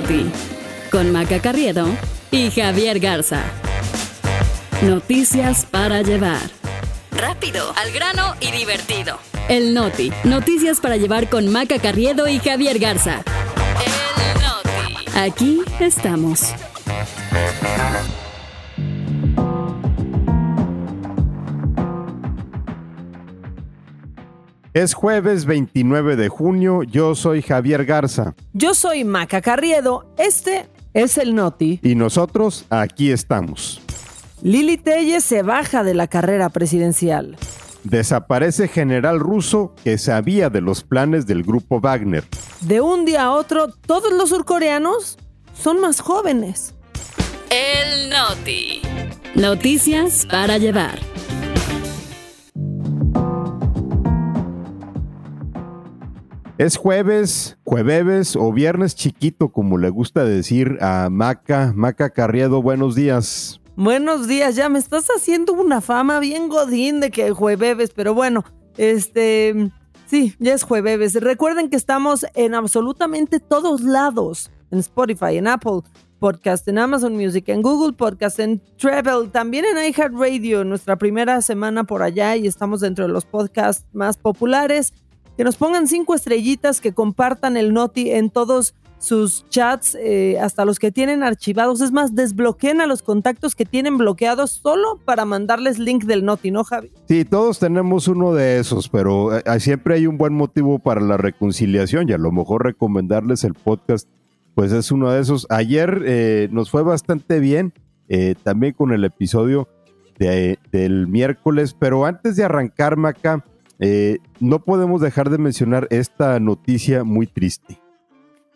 Noti, con Maca Carriedo y Javier Garza. Noticias para llevar. Rápido, al grano y divertido. El Noti, noticias para llevar con Maca Carriedo y Javier Garza. El Noti. Aquí estamos. Es jueves 29 de junio, yo soy Javier Garza. Yo soy Maca Carriedo, este es el Noti. Y nosotros aquí estamos. Lili Telles se baja de la carrera presidencial. Desaparece general ruso que sabía de los planes del grupo Wagner. De un día a otro, todos los surcoreanos son más jóvenes. El Noti. Noticias para llevar. Es jueves, jueves o viernes chiquito, como le gusta decir a Maca. Maca Carriedo, buenos días. Buenos días, ya me estás haciendo una fama bien godín de que jueves, pero bueno, este, sí, ya es jueves. Recuerden que estamos en absolutamente todos lados, en Spotify, en Apple Podcast, en Amazon Music, en Google Podcast, en Travel, también en iHeartRadio, nuestra primera semana por allá y estamos dentro de los podcasts más populares que nos pongan cinco estrellitas, que compartan el Noti en todos sus chats, eh, hasta los que tienen archivados. Es más, desbloqueen a los contactos que tienen bloqueados solo para mandarles link del Noti, ¿no, Javi? Sí, todos tenemos uno de esos, pero eh, siempre hay un buen motivo para la reconciliación y a lo mejor recomendarles el podcast, pues es uno de esos. Ayer eh, nos fue bastante bien, también con el episodio del miércoles, pero antes de arrancar, Maca, eh, no podemos dejar de mencionar esta noticia muy triste.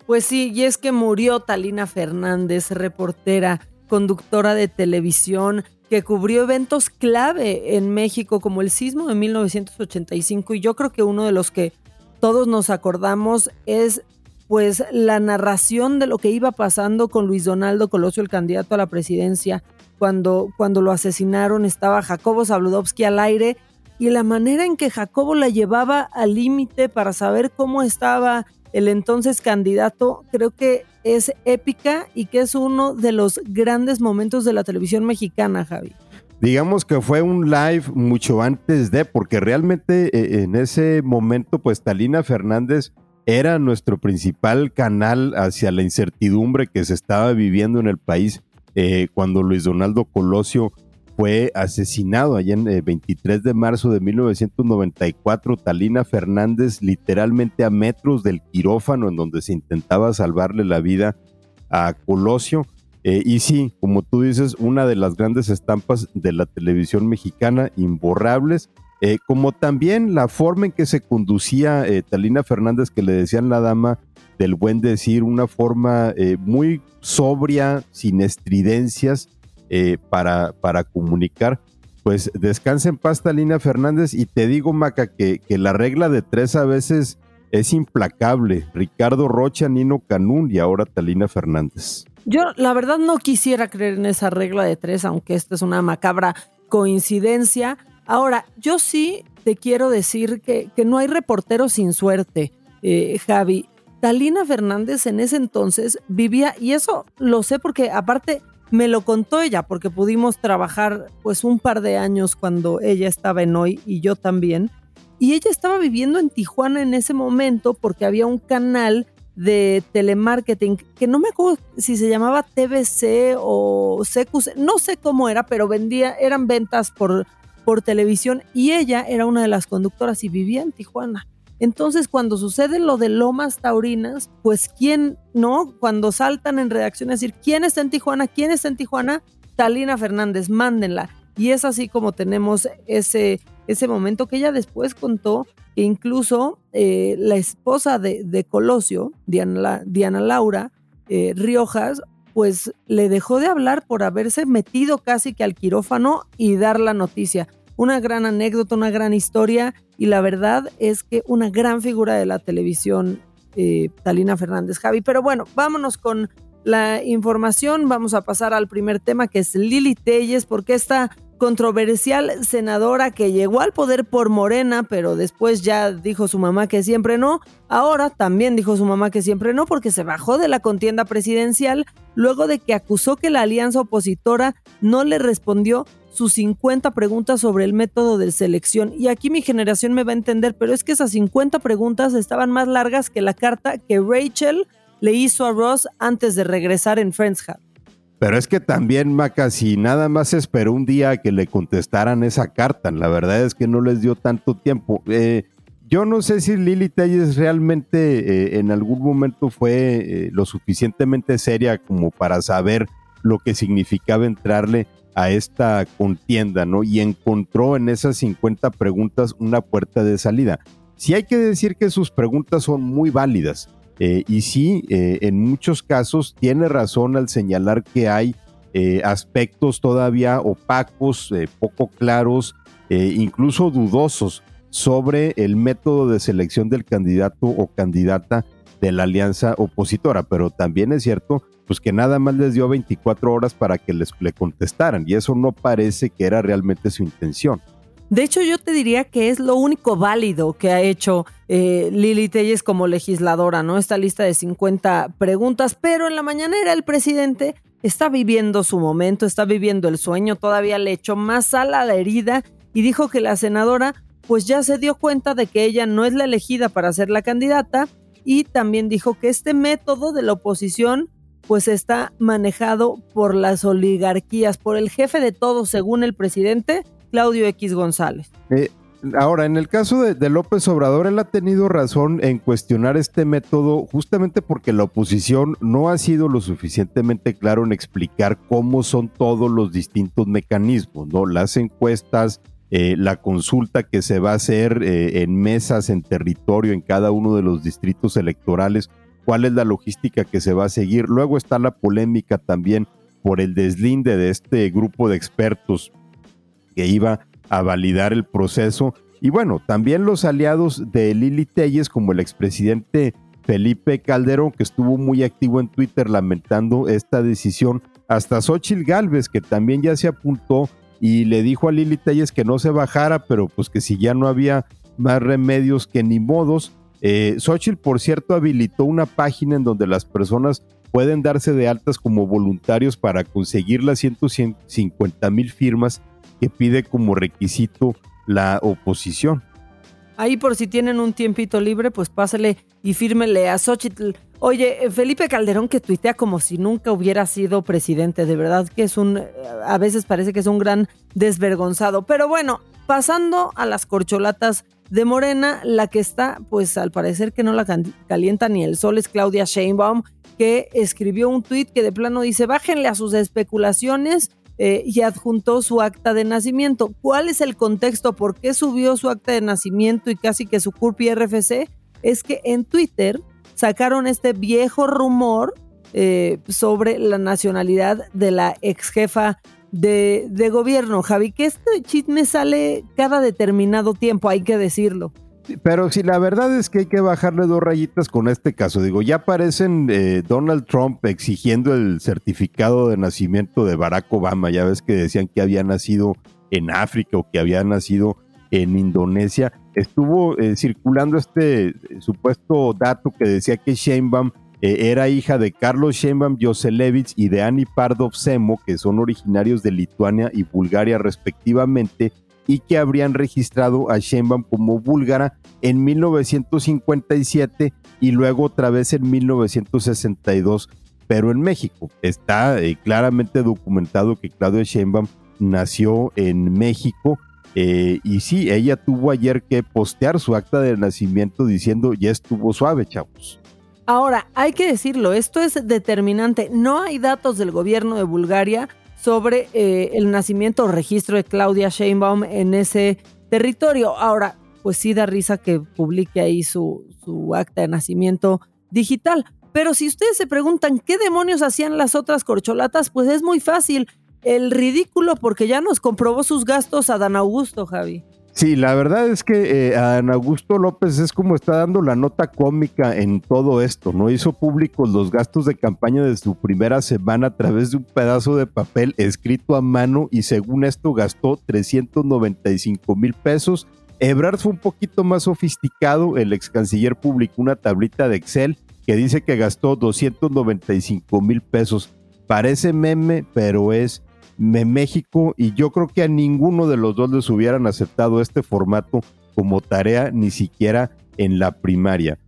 Pues sí, y es que murió Talina Fernández, reportera, conductora de televisión, que cubrió eventos clave en México como el sismo de 1985 y yo creo que uno de los que todos nos acordamos es pues la narración de lo que iba pasando con Luis Donaldo Colosio, el candidato a la presidencia, cuando, cuando lo asesinaron, estaba Jacobo Zabludovsky al aire y la manera en que Jacobo la llevaba al límite para saber cómo estaba el entonces candidato, creo que es épica y que es uno de los grandes momentos de la televisión mexicana, Javi. Digamos que fue un live mucho antes de, porque realmente eh, en ese momento, pues Talina Fernández era nuestro principal canal hacia la incertidumbre que se estaba viviendo en el país eh, cuando Luis Donaldo Colosio fue asesinado allá en el eh, 23 de marzo de 1994. Talina Fernández, literalmente a metros del quirófano en donde se intentaba salvarle la vida a Colosio. Eh, y sí, como tú dices, una de las grandes estampas de la televisión mexicana, imborrables, eh, como también la forma en que se conducía Talina Fernández, que le decían la dama del buen decir, una forma muy sobria, sin estridencias, eh, para, para comunicar. Pues descansa en paz, Talina Fernández, y te digo, Maca, que, que la regla de tres a veces es implacable. Ricardo Rocha, Nino Canún y ahora Talina Fernández. Yo la verdad no quisiera creer en esa regla de tres, aunque esta es una macabra coincidencia. Ahora, yo sí te quiero decir que, que no hay reportero sin suerte, eh, Javi. Talina Fernández en ese entonces vivía, y eso lo sé porque aparte me lo contó ella porque pudimos trabajar pues un par de años cuando ella estaba en hoy y yo también. Y ella estaba viviendo en Tijuana en ese momento porque había un canal de telemarketing que no me acuerdo si se llamaba TBC o CQC, no sé cómo era, pero vendía, eran ventas por, por televisión y ella era una de las conductoras y vivía en Tijuana. Entonces, cuando sucede lo de Lomas Taurinas, pues quién, ¿no? Cuando saltan en redacción a decir, ¿quién está en Tijuana? ¿Quién está en Tijuana? Talina Fernández, mándenla. Y es así como tenemos ese, ese momento que ella después contó que incluso eh, la esposa de, Colosio, Diana, Diana Laura eh, Riojas, pues le dejó de hablar por haberse metido casi que al quirófano y dar la noticia una gran anécdota, una gran historia y la verdad es que una gran figura de la televisión, eh, Talina Fernández Javi. Pero bueno, vámonos con la información. Vamos a pasar al primer tema que es Lili Telles, porque esta controversial senadora que llegó al poder por Morena, pero después ya dijo su mamá que siempre no. Ahora también dijo su mamá que siempre no porque se bajó de la contienda presidencial luego de que acusó que la alianza opositora no le respondió sus 50 preguntas sobre el método de selección. Y aquí mi generación me va a entender, pero es que esas 50 preguntas estaban más largas que la carta que Rachel le hizo a Ross antes de regresar en Friends Hub. Pero es que también, Maca, si nada más esperó un día que le contestaran esa carta, la verdad es que no les dio tanto tiempo. Eh, yo no sé si Lili Telles realmente eh, en algún momento fue eh, lo suficientemente seria como para saber lo que significaba entrarle a esta contienda, ¿no? Y encontró en esas 50 preguntas una puerta de salida. Sí hay que decir que sus preguntas son muy válidas. Eh, y sí, eh, en muchos casos tiene razón al señalar que hay eh, aspectos todavía opacos, poco claros, incluso dudosos sobre el método de selección del candidato o candidata de la alianza opositora, pero también es cierto pues que nada más les dio 24 horas para que les le contestaran y eso no parece que era realmente su intención. De hecho, yo te diría que es lo único válido que ha hecho eh, Lili Telles como legisladora, ¿no? Esta lista de 50 preguntas, pero en la mañanera el presidente está viviendo su momento, está viviendo el sueño, todavía le echó más sal a la herida y dijo que la senadora pues ya se dio cuenta de que ella no es la elegida para ser la candidata y también dijo que este método de la oposición pues está manejado por las oligarquías, por el jefe de todo, según el presidente, Claudio X González. Eh, ahora, en el caso de, López Obrador, él ha tenido razón en cuestionar este método justamente porque la oposición no ha sido lo suficientemente claro en explicar cómo son todos los distintos mecanismos, ¿no? Las encuestas, eh, la consulta que se va a hacer eh, en mesas, en territorio, en cada uno de los distritos electorales, cuál es la logística que se va a seguir. Luego está la polémica también por el deslinde de este grupo de expertos que iba a validar el proceso. Y bueno, también los aliados de Lili Telles, como el expresidente Felipe Calderón, que estuvo muy activo en Twitter lamentando esta decisión, hasta Xochitl Galvez, que también ya se apuntó y le dijo a Lili Telles que no se bajara, pero pues que si ya no había más remedios que ni modos. Eh, por cierto, habilitó una página en donde las personas pueden darse de altas como voluntarios para conseguir las 150 mil firmas que pide como requisito la oposición. Ahí por si tienen un tiempito libre, pues pásale y fírmele a Xochitl. Oye, Felipe Calderón que tuitea como si nunca hubiera sido presidente, de verdad que es un, a veces parece que es un gran desvergonzado. Pero bueno, pasando a las corcholatas de Morena, la que está, pues al parecer que no la calienta ni el sol es Claudia Sheinbaum, que escribió un tuit que de plano dice, bájenle a sus especulaciones eh, y adjuntó su acta de nacimiento. ¿Cuál es el contexto? ¿Por qué subió su acta de nacimiento y casi que su CURP y RFC? Es que en Twitter sacaron este viejo rumor eh, sobre la nacionalidad de la ex jefa de, de, gobierno, Javi, que este chisme sale cada determinado tiempo, hay que decirlo. Pero si la verdad es que hay que bajarle dos rayitas con este caso. Digo, ya aparecen eh, Donald Trump exigiendo el certificado de nacimiento de Barack Obama. Ya ves que decían que había nacido en África o que había nacido en Indonesia. Estuvo eh, circulando este eh, supuesto dato que decía que Sheinbaum era hija de Carlos Sheinbaum Joselevich y de Annie Pardov Semo, que son originarios de Lituania y Bulgaria respectivamente y que habrían registrado a Sheinbaum como búlgara en 1957 y luego otra vez en 1962, pero en México. Está eh, claramente documentado que Claudia Sheinbaum nació en México eh, y sí, ella tuvo ayer que postear su acta de nacimiento diciendo ya estuvo suave, chavos. Ahora, hay que decirlo, esto es determinante. No hay datos del gobierno de Bulgaria sobre eh, el nacimiento o registro de Claudia Sheinbaum en ese territorio. Ahora, pues sí da risa que publique ahí su, su acta de nacimiento digital. Pero si ustedes se preguntan qué demonios hacían las otras corcholatas, pues es muy fácil. El ridículo porque ya nos comprobó sus gastos a Dan Augusto, Javi. Sí, la verdad es que eh, Ana Augusto López es como está dando la nota cómica en todo esto, ¿no? Hizo públicos los gastos de campaña de su primera semana a través de un pedazo de papel escrito a mano y según esto gastó 395 mil pesos. Ebrard fue un poquito más sofisticado, el ex canciller publicó una tablita de Excel que dice que gastó 295 mil pesos. Parece meme, pero es México y yo creo que a ninguno de los dos les hubieran aceptado este formato como tarea, ni siquiera en la primaria.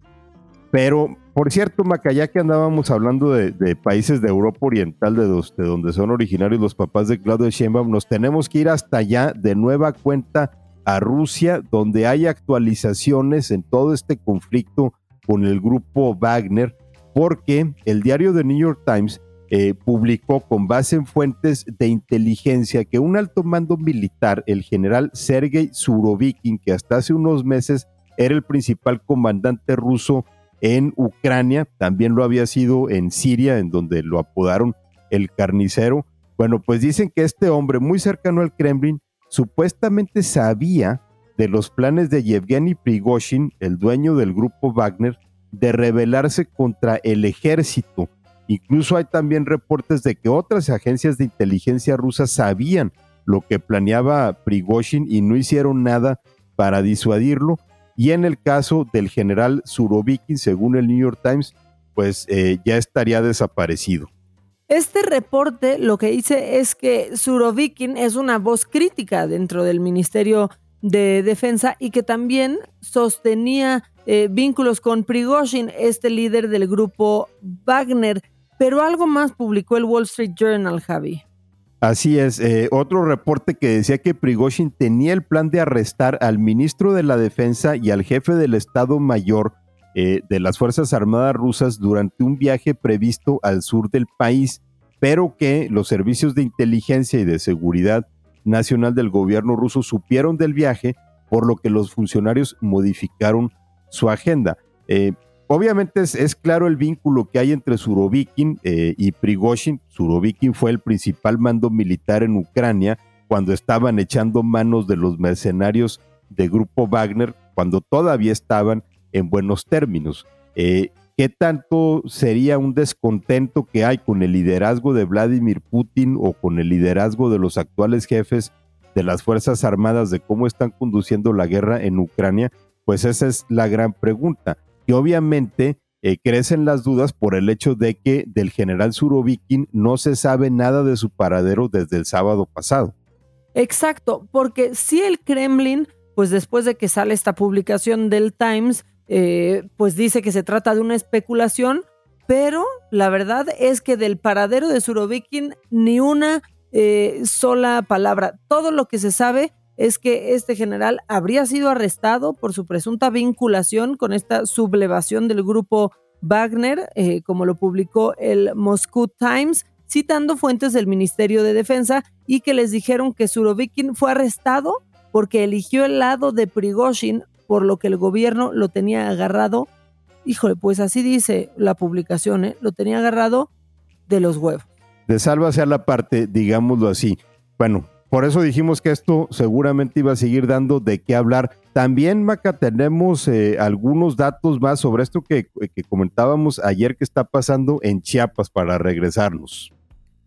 Pero, por cierto, Macaya, que andábamos hablando de, países de Europa Oriental, de, de, donde son originarios los papás de Claudio Sheinbaum, nos tenemos que ir hasta allá de nueva cuenta a Rusia, donde hay actualizaciones en todo este conflicto con el grupo Wagner, porque el diario The New York Times eh, publicó con base en fuentes de inteligencia que un alto mando militar, el general Sergei Surovikin, que hasta hace unos meses era el principal comandante ruso en Ucrania, también lo había sido en Siria, en donde lo apodaron el carnicero. Bueno, pues dicen que este hombre muy cercano al Kremlin supuestamente sabía de los planes de Yevgeny Prigozhin, el dueño del grupo Wagner, de rebelarse contra el ejército Incluso hay también reportes de que otras agencias de inteligencia rusas sabían lo que planeaba Prigozhin y no hicieron nada para disuadirlo. Y en el caso del general Surovikin, según el New York Times, pues eh, ya estaría desaparecido. Este reporte lo que dice es que Surovikin es una voz crítica dentro del Ministerio de Defensa y que también sostenía eh, vínculos con Prigozhin, este líder del grupo Wagner. Pero algo más publicó el Wall Street Journal, Javi. Así es, eh, otro reporte que decía que Prigozhin tenía el plan de arrestar al ministro de la Defensa y al jefe del Estado Mayor eh, de las Fuerzas Armadas rusas durante un viaje previsto al sur del país, pero que los servicios de inteligencia y de seguridad nacional del gobierno ruso supieron del viaje, por lo que los funcionarios modificaron su agenda. Eh, Obviamente es, claro el vínculo que hay entre Surovikin eh, y Prigozhin. Surovikin fue el principal mando militar en Ucrania cuando estaban echando manos de los mercenarios de Grupo Wagner, cuando todavía estaban en buenos términos. Eh, ¿Qué tanto sería un descontento que hay con el liderazgo de Vladimir Putin o con el liderazgo de los actuales jefes de las Fuerzas Armadas de cómo están conduciendo la guerra en Ucrania? Pues esa es la gran pregunta que obviamente eh, crecen las dudas por el hecho de que del general Surovikin no se sabe nada de su paradero desde el sábado pasado. Exacto, porque si el Kremlin, pues después de que sale esta publicación del Times, eh, pues dice que se trata de una especulación, pero la verdad es que del paradero de Surovikin ni una eh, sola palabra. Todo lo que se sabe es que este general habría sido arrestado por su presunta vinculación con esta sublevación del grupo Wagner, eh, como lo publicó el Moscow Times, citando fuentes del Ministerio de Defensa y que les dijeron que Surovikin fue arrestado porque eligió el lado de Prigozhin, por lo que el gobierno lo tenía agarrado. Híjole, pues así dice la publicación, ¿eh? lo tenía agarrado de los huevos. De salva a la parte, digámoslo así. Bueno, por eso dijimos que esto seguramente iba a seguir dando de qué hablar. También, Maca, tenemos eh, algunos datos más sobre esto que, que comentábamos ayer que está pasando en Chiapas para regresarnos.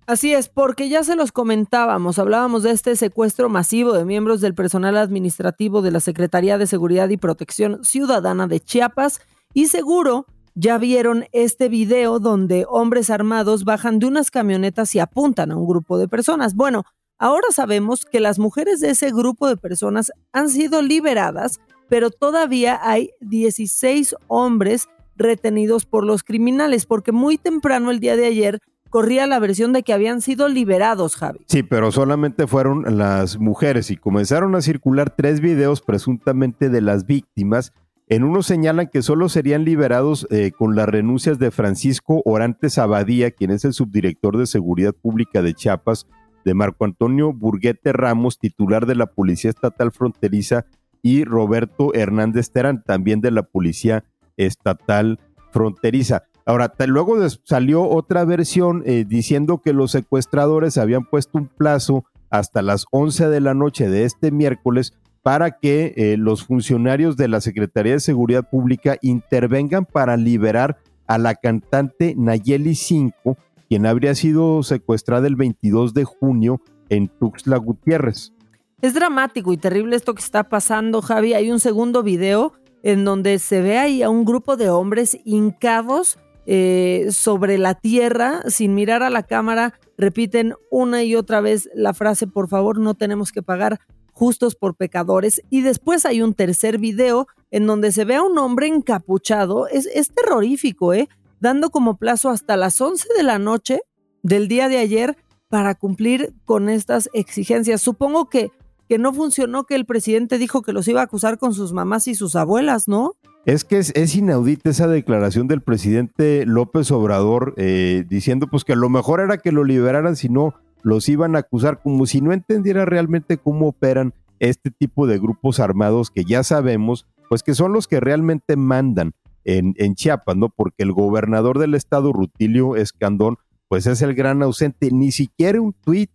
Así es, porque ya se los comentábamos, hablábamos de este secuestro masivo de miembros del personal administrativo de la Secretaría de Seguridad y Protección Ciudadana de Chiapas y seguro ya vieron este video donde hombres armados bajan de unas camionetas y apuntan a un grupo de personas. Bueno, Ahora sabemos que las mujeres de ese grupo de personas han sido liberadas, pero todavía hay 16 hombres retenidos por los criminales, porque muy temprano el día de ayer corría la versión de que habían sido liberados, Javi. Sí, pero solamente fueron las mujeres y comenzaron a circular tres videos presuntamente de las víctimas. En uno señalan que solo serían liberados eh, con las renuncias de Francisco Orantes Abadía, quien es el subdirector de Seguridad Pública de Chiapas, de Marco Antonio Burguete Ramos, titular de la Policía Estatal Fronteriza, y Roberto Hernández Terán, también de la Policía Estatal Fronteriza. Ahora, luego salió otra versión eh, diciendo que los secuestradores habían puesto un plazo hasta las 11 de la noche de este miércoles para que eh, los funcionarios de la Secretaría de Seguridad Pública intervengan para liberar a la cantante Nayeli 5, quien habría sido secuestrada el 22 de junio en Tuxtla Gutiérrez. Es dramático y terrible esto que está pasando, Javi. Hay un segundo video en donde se ve ahí a un grupo de hombres hincados eh, sobre la tierra, sin mirar a la cámara, repiten una y otra vez la frase, por favor, no tenemos que pagar justos por pecadores. Y después hay un tercer video en donde se ve a un hombre encapuchado. Es, es terrorífico, ¿eh? Dando como plazo hasta las 11 de la noche del día de ayer para cumplir con estas exigencias. Supongo que que no funcionó que el presidente dijo que los iba a acusar con sus mamás y sus abuelas, ¿no? Es que es, inaudita esa declaración del presidente López Obrador eh, diciendo pues que lo mejor era que lo liberaran, si no los iban a acusar, como si no entendiera realmente cómo operan este tipo de grupos armados que ya sabemos, pues que son los que realmente mandan en, Chiapas, ¿no? Porque el gobernador del estado, Rutilio Escandón, pues es el gran ausente, ni siquiera un tuit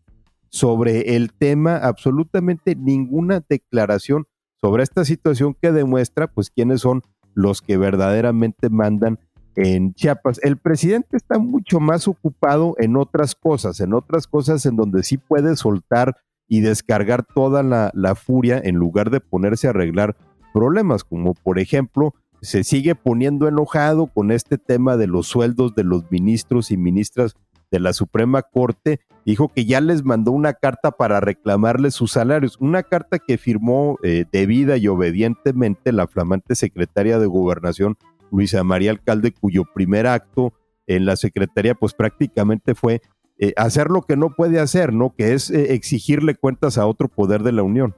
sobre el tema, absolutamente ninguna declaración sobre esta situación que demuestra pues quiénes son los que verdaderamente mandan en Chiapas. El presidente está mucho más ocupado en otras cosas, en otras cosas en donde sí puede soltar y descargar toda la furia en lugar de ponerse a arreglar problemas, como por ejemplo se sigue poniendo enojado con este tema de los sueldos de los ministros y ministras de la Suprema Corte dijo que ya les mandó una carta para reclamarles sus salarios, una carta que firmó eh, debida y obedientemente la flamante secretaria de Gobernación, Luisa María Alcalde, cuyo primer acto en la Secretaría pues prácticamente fue eh, hacer lo que no puede hacer, ¿no? Que es eh, exigirle cuentas a otro poder de la Unión.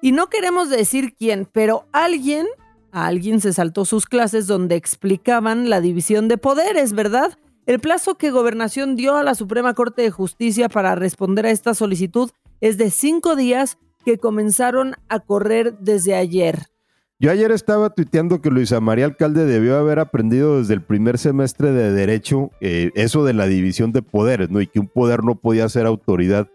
Y no queremos decir quién, pero alguien, alguien se saltó sus clases donde explicaban la división de poderes, ¿verdad? El plazo que Gobernación dio a la Suprema Corte de Justicia para responder a esta solicitud es de cinco días que comenzaron a correr desde ayer. Yo ayer estaba tuiteando que Luisa María Alcalde debió haber aprendido desde el primer semestre de Derecho eh, eso de la división de poderes, ¿no? Y que un poder no podía ser autoridad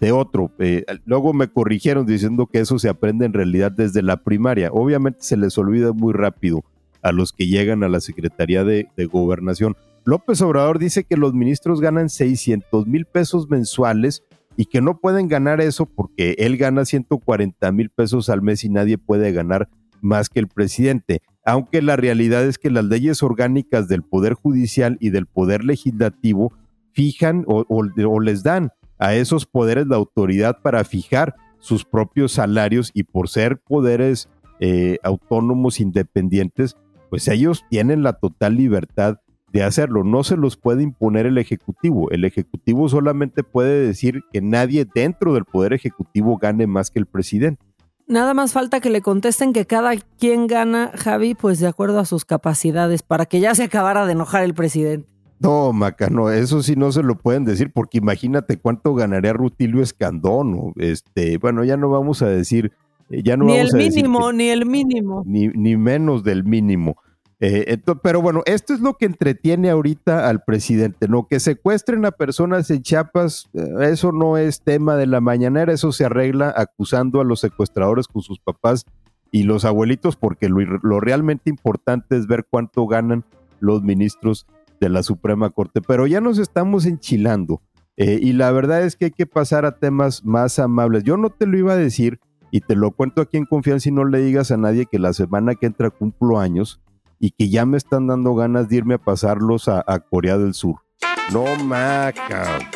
de otro. Eh, luego me corrigieron diciendo que eso se aprende en realidad desde la primaria. Obviamente se les olvida muy rápido a los que llegan a la Secretaría de Gobernación. López Obrador dice que los ministros ganan 600 mil pesos mensuales y que no pueden ganar eso porque él gana 140 mil pesos al mes y nadie puede ganar más que el presidente. Aunque la realidad es que las leyes orgánicas del Poder Judicial y del Poder Legislativo fijan o, les dan a esos poderes la autoridad para fijar sus propios salarios y por ser poderes eh, autónomos independientes, pues ellos tienen la total libertad de hacerlo. No se los puede imponer el Ejecutivo. El Ejecutivo solamente puede decir que nadie dentro del Poder Ejecutivo gane más que el presidente. Nada más falta que le contesten que cada quien gana, Javi, pues de acuerdo a sus capacidades, para que ya se acabara de enojar el presidente. No, Maca, no, eso sí no se lo pueden decir, porque imagínate cuánto ganaría Rutilio Escandón. Este, bueno, ya no vamos a decir, eh, ya no ni el mínimo, ni el mínimo, ni, ni menos del mínimo. Eh, pero bueno, esto es lo que entretiene ahorita al presidente, ¿no? Que secuestren a personas en Chiapas, eh, eso no es tema de la mañanera, eso se arregla acusando a los secuestradores con sus papás y los abuelitos, porque lo, realmente importante es ver cuánto ganan los ministros de la Suprema Corte. Pero ya nos estamos enchilando eh, y la verdad es que hay que pasar a temas más amables. Yo no te lo iba a decir y te lo cuento aquí en confianza y no le digas a nadie que la semana que entra cumplo años y que ya me están dando ganas de irme a pasarlos a, Corea del Sur. No, maca.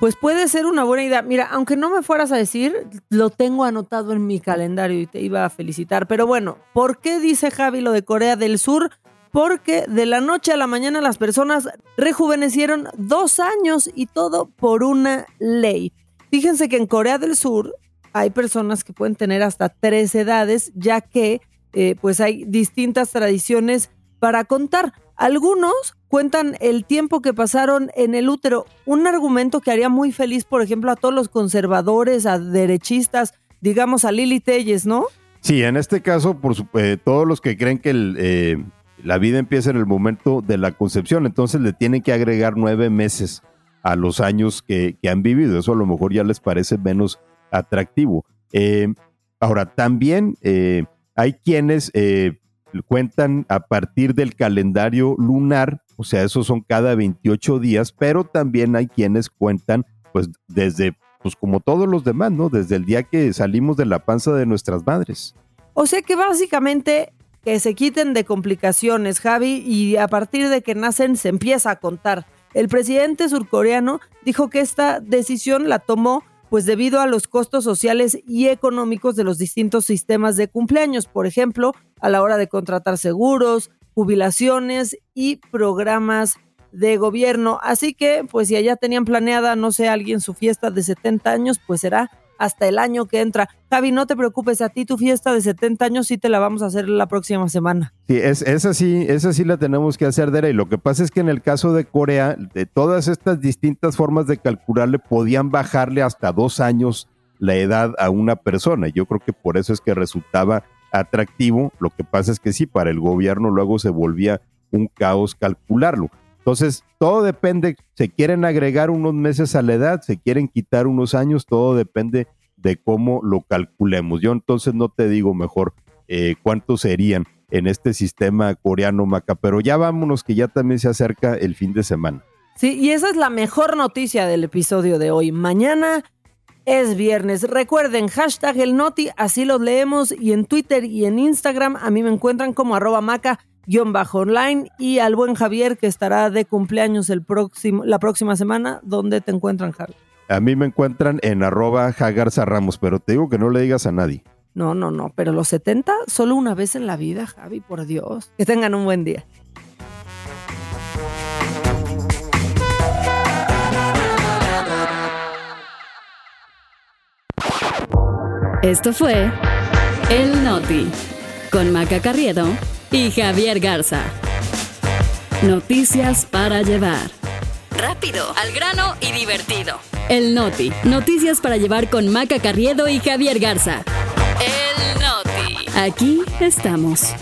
Pues puede ser una buena idea. Mira, aunque no me fueras a decir, lo tengo anotado en mi calendario y te iba a felicitar. Pero bueno, ¿por qué dice Javi lo de Corea del Sur? Porque de la noche a la mañana las personas rejuvenecieron dos años y todo por una ley. Fíjense que en Corea del Sur hay personas que pueden tener hasta tres edades, ya que eh, pues hay distintas tradiciones para contar. Algunos cuentan el tiempo que pasaron en el útero, un argumento que haría muy feliz, por ejemplo, a todos los conservadores, a derechistas, digamos a Lili Telles, ¿no? Sí, en este caso, por eh, todos los que creen que eh, la vida empieza en el momento de la concepción, entonces le tienen que agregar nueve meses a los años que, han vivido. Eso a lo mejor ya les parece menos atractivo. Eh, ahora, también eh, hay quienes cuentan a partir del calendario lunar, o sea, esos son cada 28 días, pero también hay quienes cuentan pues desde, pues como todos los demás, ¿no? Desde el día que salimos de la panza de nuestras madres. O sea que básicamente que se quiten de complicaciones, Javi, y a partir de que nacen se empieza a contar. El presidente surcoreano dijo que esta decisión la tomó pues debido a los costos sociales y económicos de los distintos sistemas de cumpleaños, por ejemplo, a la hora de contratar seguros, jubilaciones y programas de gobierno. Así que, pues si allá tenían planeada, no sé, alguien su fiesta de 70 años, pues será hasta el año que entra. Javi, no te preocupes, a ti tu fiesta de 70 años sí te la vamos a hacer la próxima semana. Sí, es, esa sí, esa sí la tenemos que hacer, Dere. Y lo que pasa es que en el caso de Corea, de todas estas distintas formas de calcularle, podían bajarle hasta dos años la edad a una persona. Yo creo que por eso es que resultaba atractivo. Lo que pasa es que sí, para el gobierno luego se volvía un caos calcularlo. Entonces, todo depende, se quieren agregar unos meses a la edad, se quieren quitar unos años, todo depende de cómo lo calculemos. Yo entonces no te digo mejor eh, cuántos serían en este sistema coreano maca, pero ya vámonos que ya también se acerca el fin de semana. Sí, y esa es la mejor noticia del episodio de hoy. Mañana es viernes. Recuerden, hashtag el noti, así los leemos y en Twitter y en Instagram a mí me encuentran como arroba maca bajo online y al buen Javier que estará de cumpleaños el próximo, la próxima semana. ¿Dónde te encuentran, Javi? A mí me encuentran en arroba Jagarza Ramos, pero te digo que no le digas a nadie. No, no, no, pero los 70 solo una vez en la vida, Javi, por Dios. Que tengan un buen día. Esto fue El Noti con Maca Carriedo y Javier Garza. Noticias para llevar. Rápido, al grano y divertido. El Noti. Noticias para llevar con Maca Carriedo y Javier Garza. El Noti. Aquí estamos.